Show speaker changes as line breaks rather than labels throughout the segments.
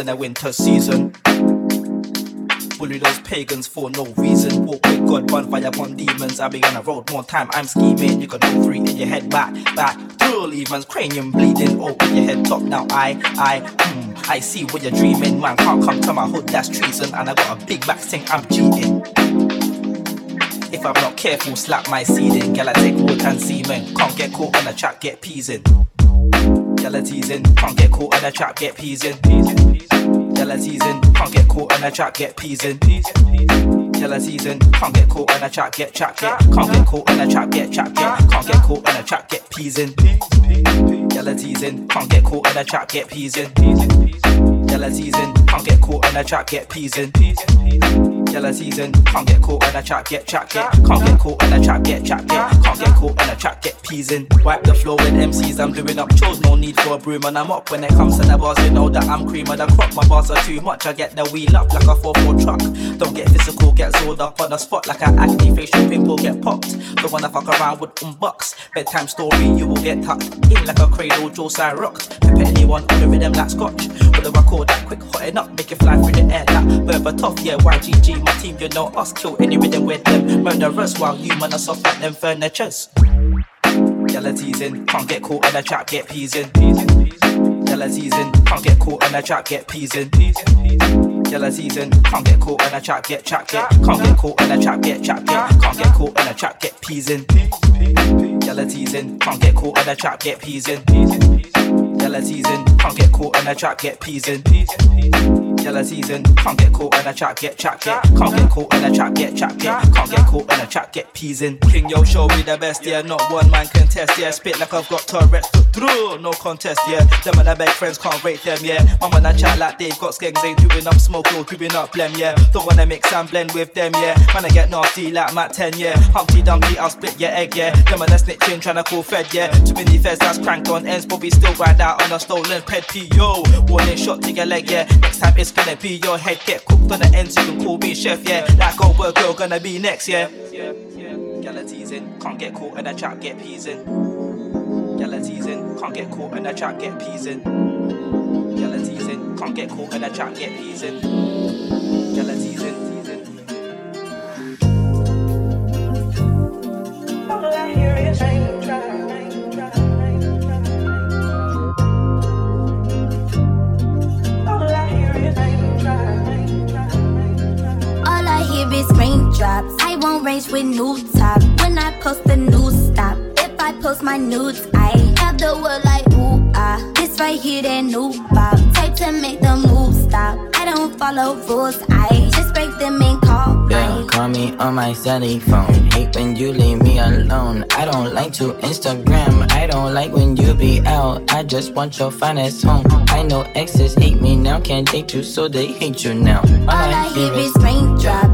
in the winter season. Bully those pagans for no reason. Walk with God, fire upon demons. I be on the road more time. I'm scheming. You can do three in your head back, back. Drill evens, cranium bleeding. Open your head top now. I, I, hmm, I see what you're dreaming. Man can't come to my hood, that's treason. And I got a big back saying I'm cheating. If I'm not careful, slap my seeding. Gal, I take wood and semen. Can't get caught on the trap, get peas in. Gal, teasing. Can't get caught on the trap, get peas in. Yellow season, can't get caught in a trap, get peas in. Yellow season, can't get caught in a trap, get trap, get. Can't get caught in a trap, get trap, get. Can't get caught in a trap, get peas in. Yellow season, can't get caught in a trap, get peas in. Yellow season, can't get caught in a trap, get peas in. Yellow season, can't get caught in a trap, get trap, get. Can't get caught in a trap, get trap, get. Can't get caught in a trap, get peas in. Wipe the floor with MCs, I'm doing up chores, no need for a broom, and I'm up when it comes to the bars. You know that I'm cream of the crop, my bars are too much. I get the wheel up like a 4-4 truck. Don't get physical, get zored up on the spot like an acne facial pimple get popped. Don't wanna fuck around with um unbox. Bedtime story, you will get tucked in like a cradle, jaw side rocked. Pepper anyone on the rhythm like scotch. With a record that quick, hotting up, make it fly through the air like Berber tough. Yeah, YGG, my team, you know us. Kill any rhythm with them. Murderers while you man are soft like them furnitures. Yellow teasing, can't get caught in a trap, get peas in. Yellow teasing, can't get caught in a trap, get peas in. Yellow season, can't get caught in a trap, get trap, get. Can't get caught in a trap, get trap, get. Can't get caught in a trap, get peas in. Yellow teasing, can't get caught in a trap, get peas in. Yellow season, can't get caught in a trap, get peas in. Yellow season, can't get caught in a trap, get trap, get. Can't get caught in a trap, get trap, get. Can't get caught in a trap, get peas in. King Yo show me the best, yeah. Not one man contest, yeah. Spit like I've got Tourette's, through, no contest, yeah. Them and I beg friends can't rate them, yeah. Man when I chat like they've got skanks, ain't doing up smoke or doing up blem, yeah. Don't wanna mix and blend with them, yeah. Man I get nasty like Matt 10, yeah. Humpty Dumpty, I'll split your egg, yeah. Them and I snitching, tryna call Fed, yeah. Too many feds that's cranked on ends, but we still ride out on a stolen ped PO. Warning shot to your leg, yeah. Next time it's gonna be your head get cooked on the ends, you can call me chef, yeah. That oh, Goldberg girl gonna be next, yeah. Yeah, yeah. Teasing, can't get caught in a trap, get peas in. Gala teasing, can't get caught in a trap, get peas in. Gala teasing, can't get caught in a trap, get peas.
Raindrops. I won't range with new top. When I post the new stop. If I post my nudes, I have the world like ooh ah. This right here, that new bop. Type to make the move stop. I don't follow rules. I just break them and call mine.
call me on my celly phone. Hate when you leave me alone. I don't like to Instagram. I don't like when you be out. I just want your finest home. I know exes hate me now. Can't date you, so they hate you now.
All I hear is raindrops.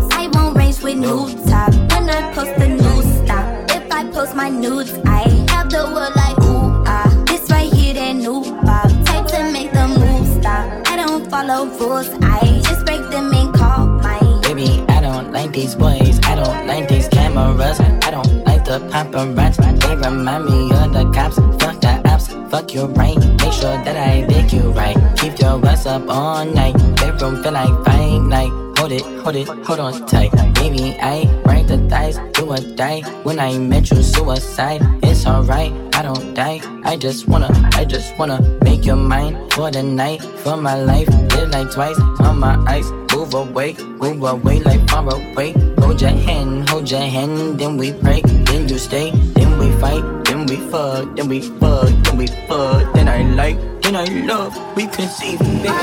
New top. When I post the news stop. If I post my nudes, I have the world like ooh ah. This right here, that new bop. Type to make the move stop. I don't follow rules. I just break them and call mine.
Baby, I don't like these boys. I don't like these cameras. I don't like the paparazzi. They remind me of the cops. Fuck the apps. Fuck you right. Make sure that I dig you right. Keep your ass up all night. Bedroom feel like fight night. Hold it, hold it, hold on tight. Baby, I break the dice, do or die. When I met you, suicide. It's alright, I don't die. I just wanna, I just wanna make your mind for the night, for my life. Live like twice on my eyes. Move away, move away like far away. Hold your hand, hold your hand, then we break, then you stay, then we fight, then we fuck, then we fuck, then we fuck, then I like, then I love. We conceive, baby.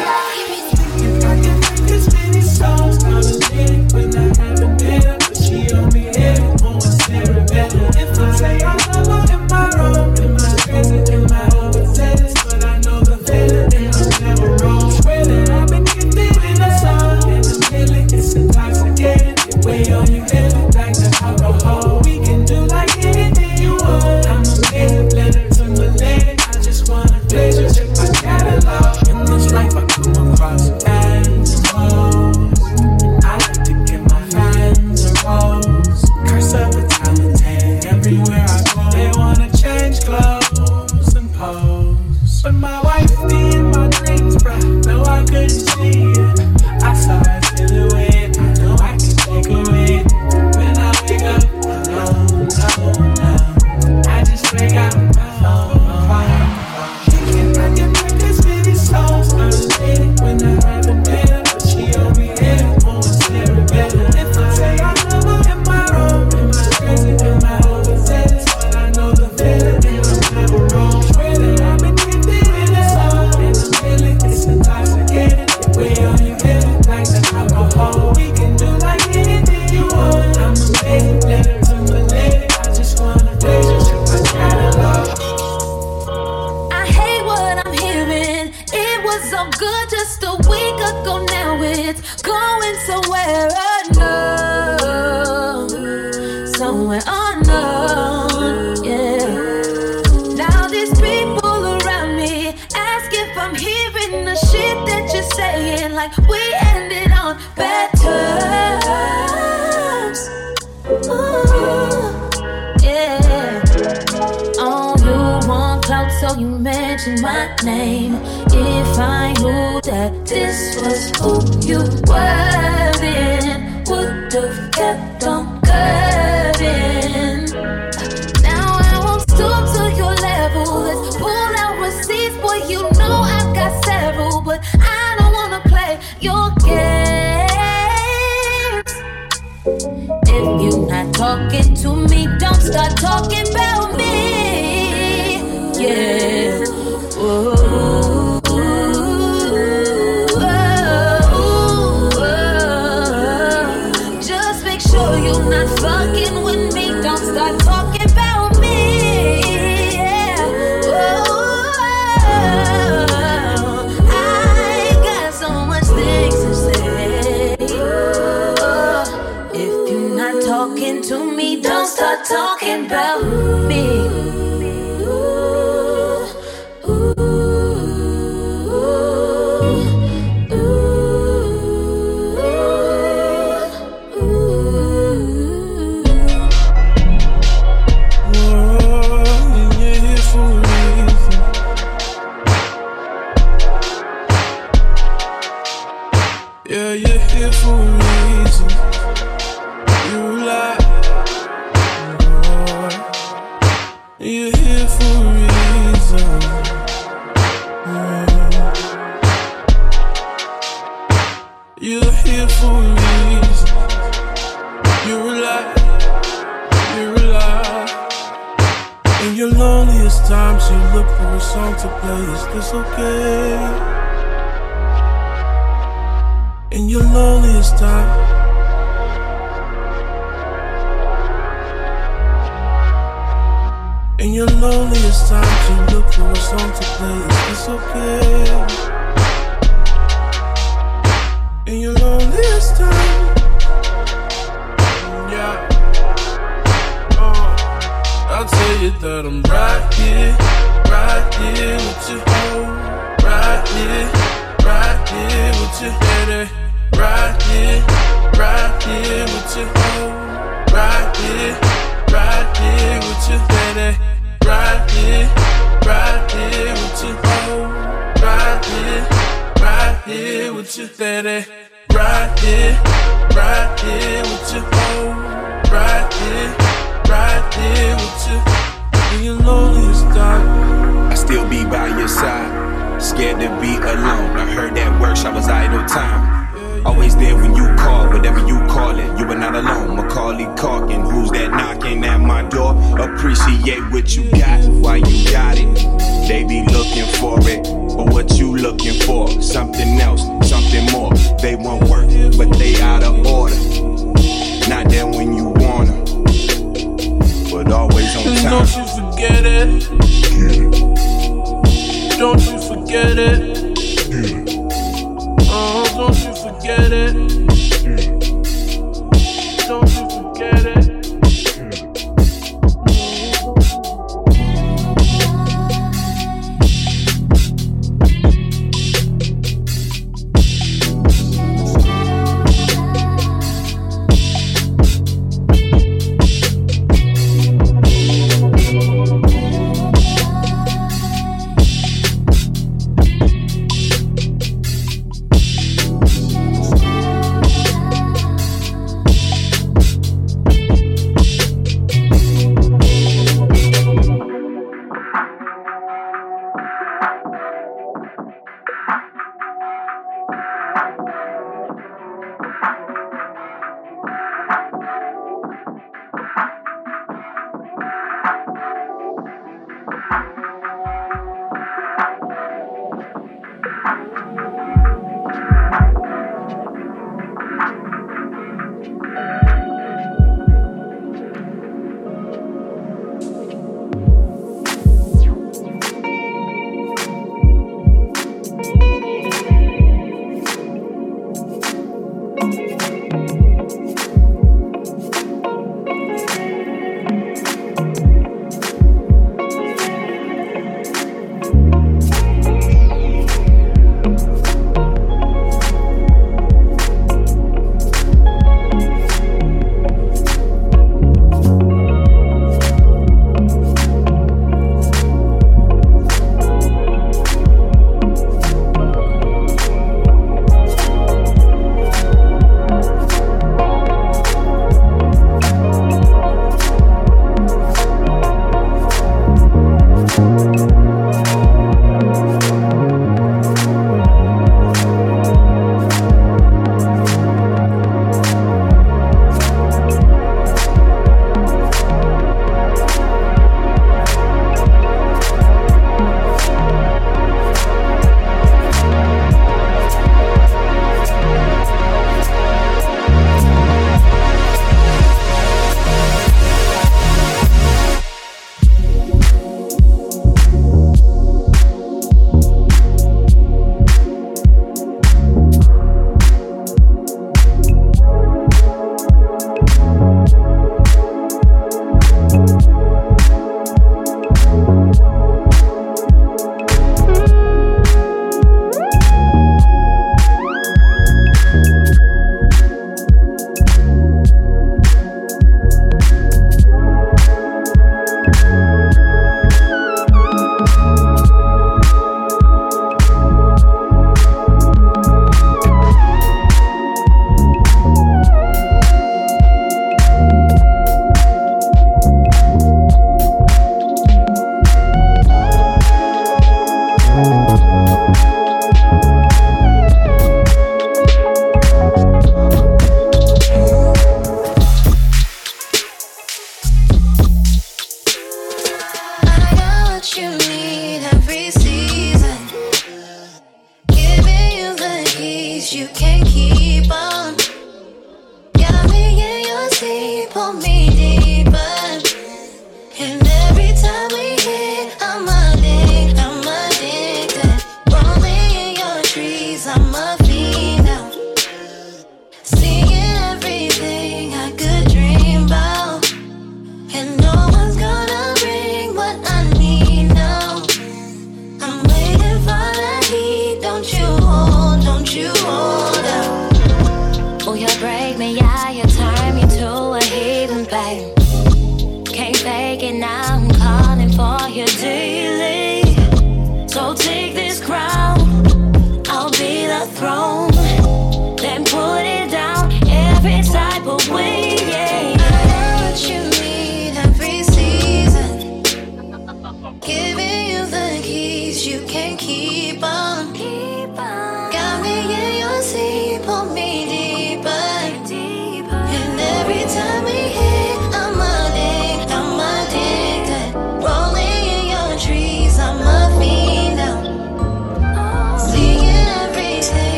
Say I I
knew that this was who you were, then would've kept on curving. Now I won't stoop to your level. Let's pull out receipts, boy. You know I've got several, but I don't wanna play your games. If you're not talking to me, don't start talking about me. Yeah. Ooh.
Loneliest time you look for a song to play. Is this okay? In your loneliest time, in your loneliest time, you look for a song to play. Is this okay? In your loneliest time, tell you that I'm right here, right here with you. Right here, right here with you. Baby. Right here, right here with you. Right here, right here with you. Baby. Right here, right here with you. Right here, right here with you. Baby. Right here, right here with you. Right here right here with you your loneliest time.
I still be by your side, scared to be alone. I heard that works, I was idle time. Always there when you call, whatever you call it, you were not alone. Macaulay Culkin, who's that knocking at my door? Appreciate what you got, why you got it. They be looking for it, but what you looking for? Something else, something more. They want work, but they out of order. Not there when you want 'em but always on time.
Uh-huh, don't you forget it. Don't you forget it. Oh, don't you forget it. Don't you forget it.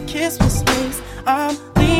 But girl, I need to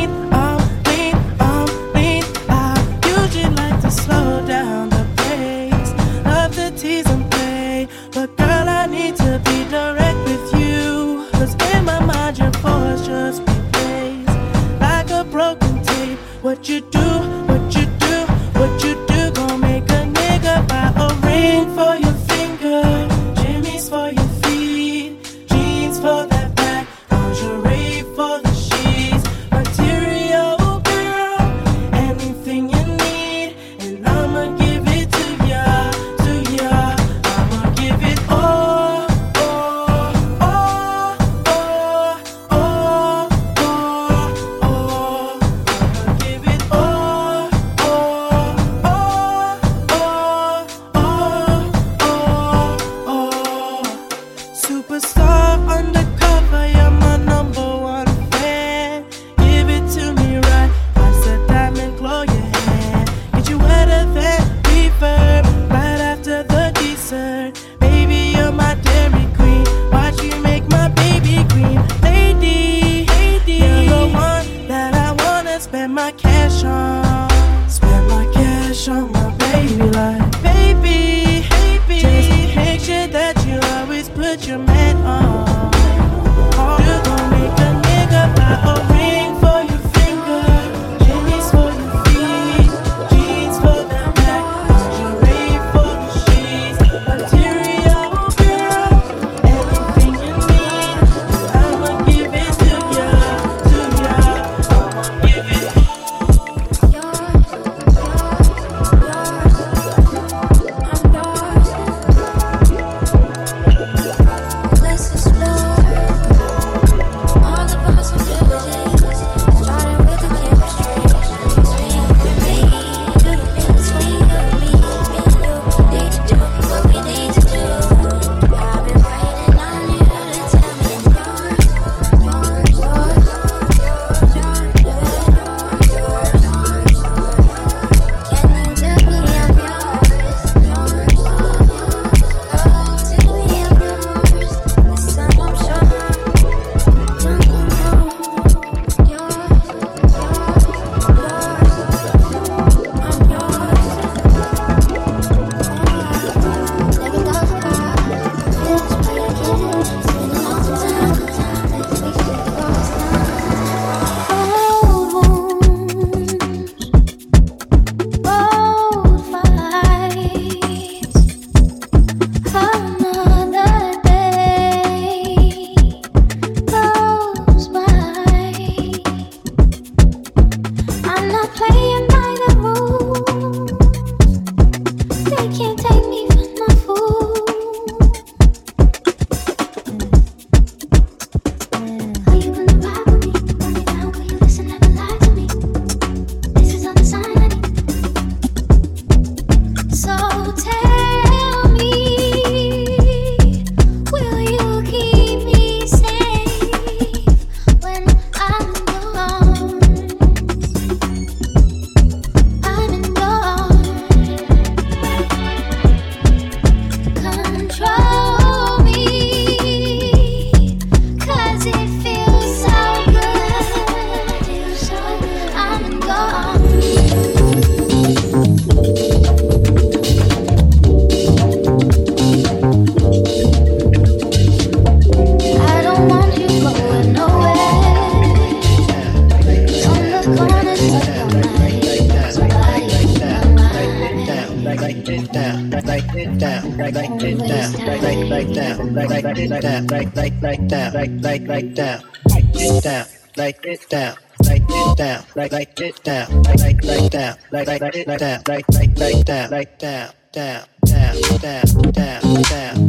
like that, like that, like that, like that, like that, that, that, that, that, that.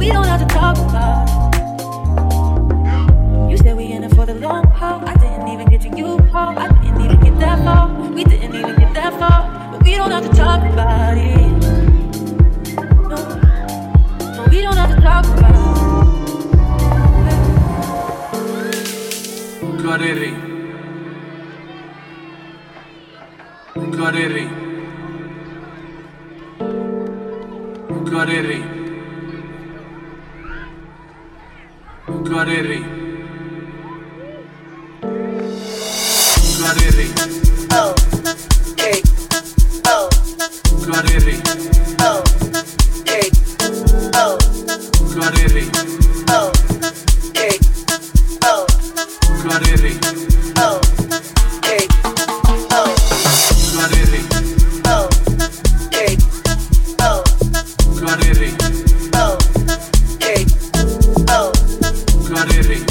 we don't have to talk about it. You said we in it for the long haul. I didn't even get to you, Paul. I didn't even get that far. We didn't even get that far. But we don't have to talk about it.
No, no, we don't have to talk about it.
Carere. Carere. Carere. otro. Derrick.